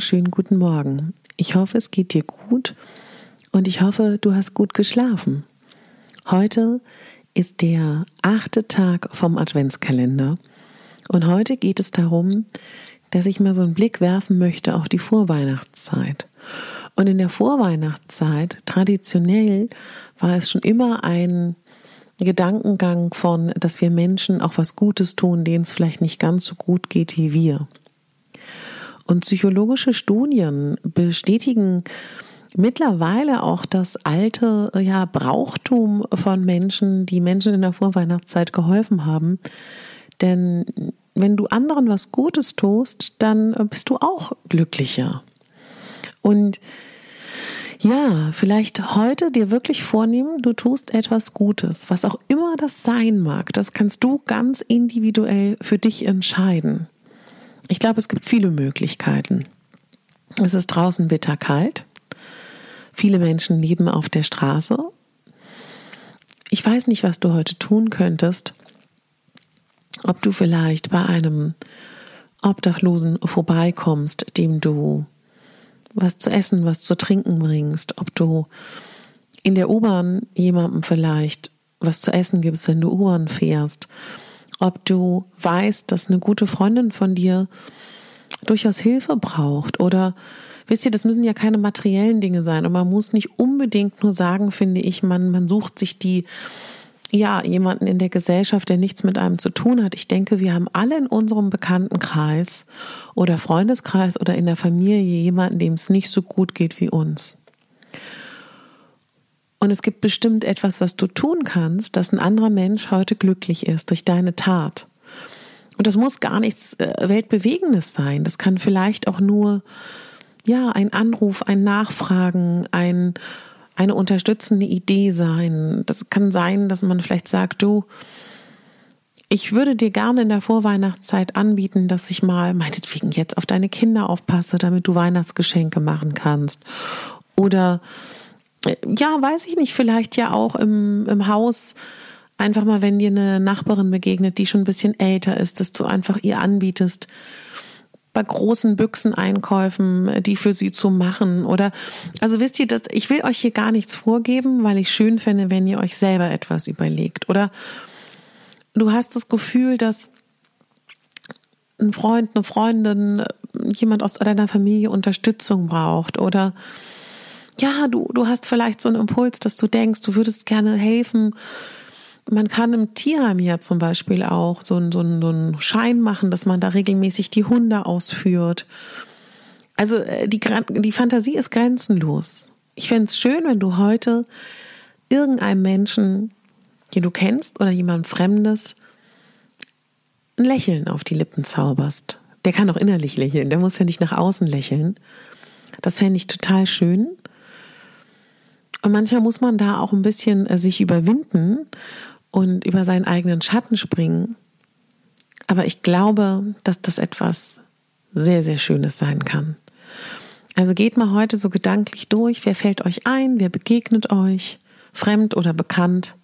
Wunderschönen guten Morgen. Ich hoffe, es geht dir gut und ich hoffe, du hast gut geschlafen. Heute ist der achte Tag vom Adventskalender und heute geht es darum, dass ich mal so einen Blick werfen möchte auf die Vorweihnachtszeit. Und in der Vorweihnachtszeit, traditionell, war es schon immer ein Gedankengang von, dass wir Menschen auch was Gutes tun, denen es vielleicht nicht ganz so gut geht wie wir. Und psychologische Studien bestätigen mittlerweile auch das alte ja, Brauchtum von Menschen, die Menschen in der Vorweihnachtszeit geholfen haben. Denn wenn du anderen was Gutes tust, dann bist du auch glücklicher. Und ja, vielleicht heute dir wirklich vornehmen, du tust etwas Gutes, was auch immer das sein mag. Das kannst du ganz individuell für dich entscheiden. Ich glaube, es gibt viele Möglichkeiten. Es ist draußen bitterkalt. Viele Menschen leben auf der Straße. Ich weiß nicht, was du heute tun könntest. Ob du vielleicht bei einem Obdachlosen vorbeikommst, dem du was zu essen, was zu trinken bringst, ob du in der U-Bahn jemandem vielleicht was zu essen gibst, wenn du U-Bahn fährst, ob du weißt, dass eine gute Freundin von dir durchaus Hilfe braucht oder wisst ihr, das müssen ja keine materiellen Dinge sein und man muss nicht unbedingt nur sagen, finde ich, man, man sucht sich die ja, jemanden in der Gesellschaft, der nichts mit einem zu tun hat. Ich denke, wir haben alle in unserem Bekanntenkreis oder Freundeskreis oder in der Familie jemanden, dem es nicht so gut geht wie uns. Und es gibt bestimmt etwas, was du tun kannst, dass ein anderer Mensch heute glücklich ist durch deine Tat. Und das muss gar nichts äh, Weltbewegendes sein. Das kann vielleicht auch nur, ja, ein Anruf, ein Nachfragen, ein, eine unterstützende Idee sein. Das kann sein, dass man vielleicht sagt, du, ich würde dir gerne in der Vorweihnachtszeit anbieten, dass ich mal meinetwegen jetzt auf deine Kinder aufpasse, damit du Weihnachtsgeschenke machen kannst. Oder ja, weiß ich nicht, vielleicht ja auch im, im Haus. Einfach mal, wenn dir eine Nachbarin begegnet, die schon ein bisschen älter ist, dass du einfach ihr anbietest, bei großen Büchseneinkäufen, die für sie zu machen. Oder, also wisst ihr, dass ich will euch hier gar nichts vorgeben, weil ich schön fände, wenn ihr euch selber etwas überlegt. Oder du hast das Gefühl, dass ein Freund, eine Freundin, jemand aus deiner Familie Unterstützung braucht. Oder ja, du, du hast vielleicht so einen Impuls, dass du denkst, du würdest gerne helfen. Man kann im Tierheim ja zum Beispiel auch so, einen, so, einen, so einen Schein machen, dass man da regelmäßig die Hunde ausführt. Also äh, die, die Fantasie ist grenzenlos. Ich fände es schön, wenn du heute irgendeinem Menschen, den du kennst oder jemand Fremdes, ein Lächeln auf die Lippen zauberst. Der kann auch innerlich lächeln, der muss ja nicht nach außen lächeln. Das fände ich total schön. Und manchmal muss man da auch ein bisschen äh, sich überwinden und über seinen eigenen Schatten springen. Aber ich glaube, dass das etwas sehr, sehr Schönes sein kann. Also geht mal heute so gedanklich durch, wer fällt euch ein, wer begegnet euch, fremd oder bekannt.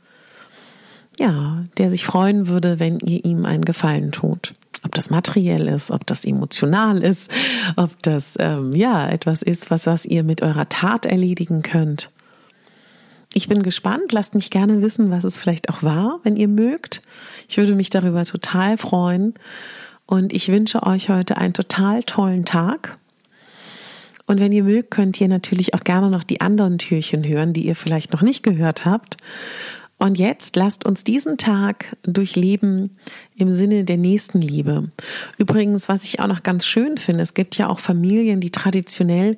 ja, der sich freuen würde, wenn ihr ihm einen Gefallen tut. Ob das materiell ist, ob das emotional ist, ob das ähm, ja etwas ist, was, was ihr mit eurer Tat erledigen könnt. Ich bin gespannt. Lasst mich gerne wissen, was es vielleicht auch war, wenn ihr mögt. Ich würde mich darüber total freuen. Und ich wünsche euch heute einen total tollen Tag. Und wenn ihr mögt, könnt ihr natürlich auch gerne noch die anderen Türchen hören, die ihr vielleicht noch nicht gehört habt. Und jetzt lasst uns diesen Tag durchleben im Sinne der Nächstenliebe. Übrigens, was ich auch noch ganz schön finde, es gibt ja auch Familien, die traditionell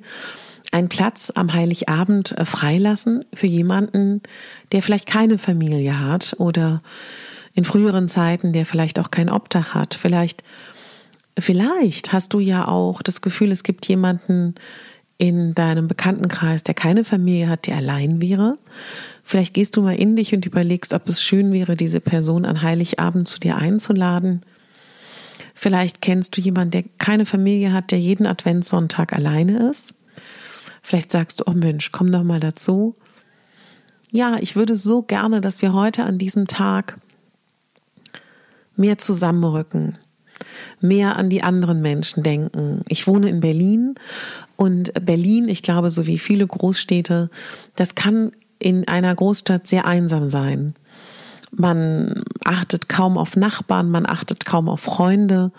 einen Platz am Heiligabend äh, freilassen für jemanden, der vielleicht keine Familie hat oder in früheren Zeiten, der vielleicht auch kein Obdach hat. Vielleicht, vielleicht hast du ja auch das Gefühl, es gibt jemanden in deinem Bekanntenkreis, der keine Familie hat, der allein wäre. Vielleicht gehst du mal in dich und überlegst, ob es schön wäre, diese Person an Heiligabend zu dir einzuladen. Vielleicht kennst du jemanden, der keine Familie hat, der jeden Adventssonntag alleine ist. Vielleicht sagst du, oh Mensch, komm doch mal dazu. Ja, ich würde so gerne, dass wir heute an diesem Tag mehr zusammenrücken, mehr an die anderen Menschen denken. Ich wohne in Berlin und Berlin, ich glaube, so wie viele Großstädte, das kann in einer Großstadt sehr einsam sein. Man achtet kaum auf Nachbarn, man achtet kaum auf Freunde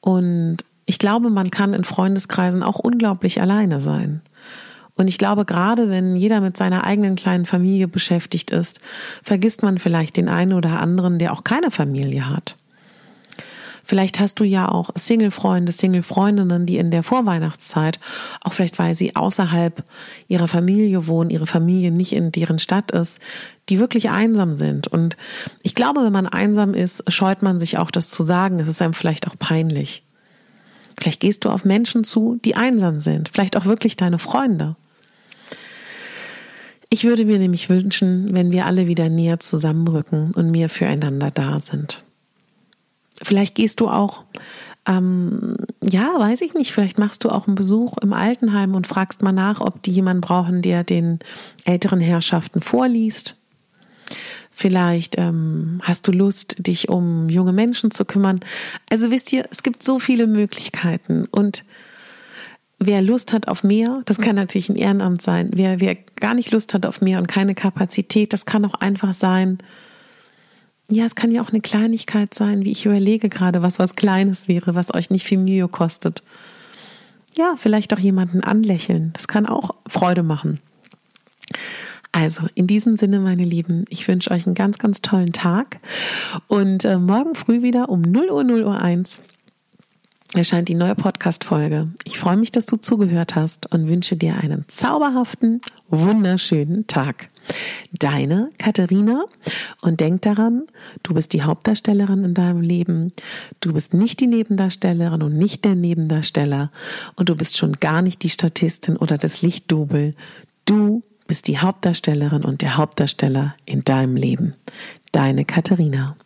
und ich glaube, man kann in Freundeskreisen auch unglaublich alleine sein. Und ich glaube, gerade wenn jeder mit seiner eigenen kleinen Familie beschäftigt ist, vergisst man vielleicht den einen oder anderen, der auch keine Familie hat. Vielleicht hast du ja auch Single-Freunde, Single-Freundinnen, die in der Vorweihnachtszeit, auch vielleicht weil sie außerhalb ihrer Familie wohnen, ihre Familie nicht in deren Stadt ist, die wirklich einsam sind. Und ich glaube, wenn man einsam ist, scheut man sich auch das zu sagen. Es ist einem vielleicht auch peinlich. Vielleicht gehst du auf Menschen zu, die einsam sind, vielleicht auch wirklich deine Freunde. Ich würde mir nämlich wünschen, wenn wir alle wieder näher zusammenrücken und mehr füreinander da sind. Vielleicht gehst du auch, ähm, ja, weiß ich nicht, vielleicht machst du auch einen Besuch im Altenheim und fragst mal nach, ob die jemanden brauchen, der den älteren Herrschaften vorliest. Vielleicht ähm, hast du Lust, dich um junge Menschen zu kümmern. Also wisst ihr, es gibt so viele Möglichkeiten und wer Lust hat auf mehr, das kann natürlich ein Ehrenamt sein. Wer, wer gar nicht Lust hat auf mehr und keine Kapazität, das kann auch einfach sein. Ja, es kann ja auch eine Kleinigkeit sein, wie ich überlege gerade, was was Kleines wäre, was euch nicht viel Mühe kostet. Ja, vielleicht auch jemanden anlächeln. Das kann auch Freude machen. Also in diesem Sinne, meine Lieben, ich wünsche euch einen ganz, ganz tollen Tag und äh, morgen früh wieder um 0 Uhr 0 Uhr 1 erscheint die neue Podcast-Folge. Ich freue mich, dass du zugehört hast und wünsche dir einen zauberhaften, wunderschönen Tag. Deine Katharina und denk daran, du bist die Hauptdarstellerin in deinem Leben. Du bist nicht die Nebendarstellerin und nicht der Nebendarsteller und du bist schon gar nicht die Statistin oder das Lichtdubel. Du bist die Hauptdarstellerin und der Hauptdarsteller in deinem Leben. Deine Katharina.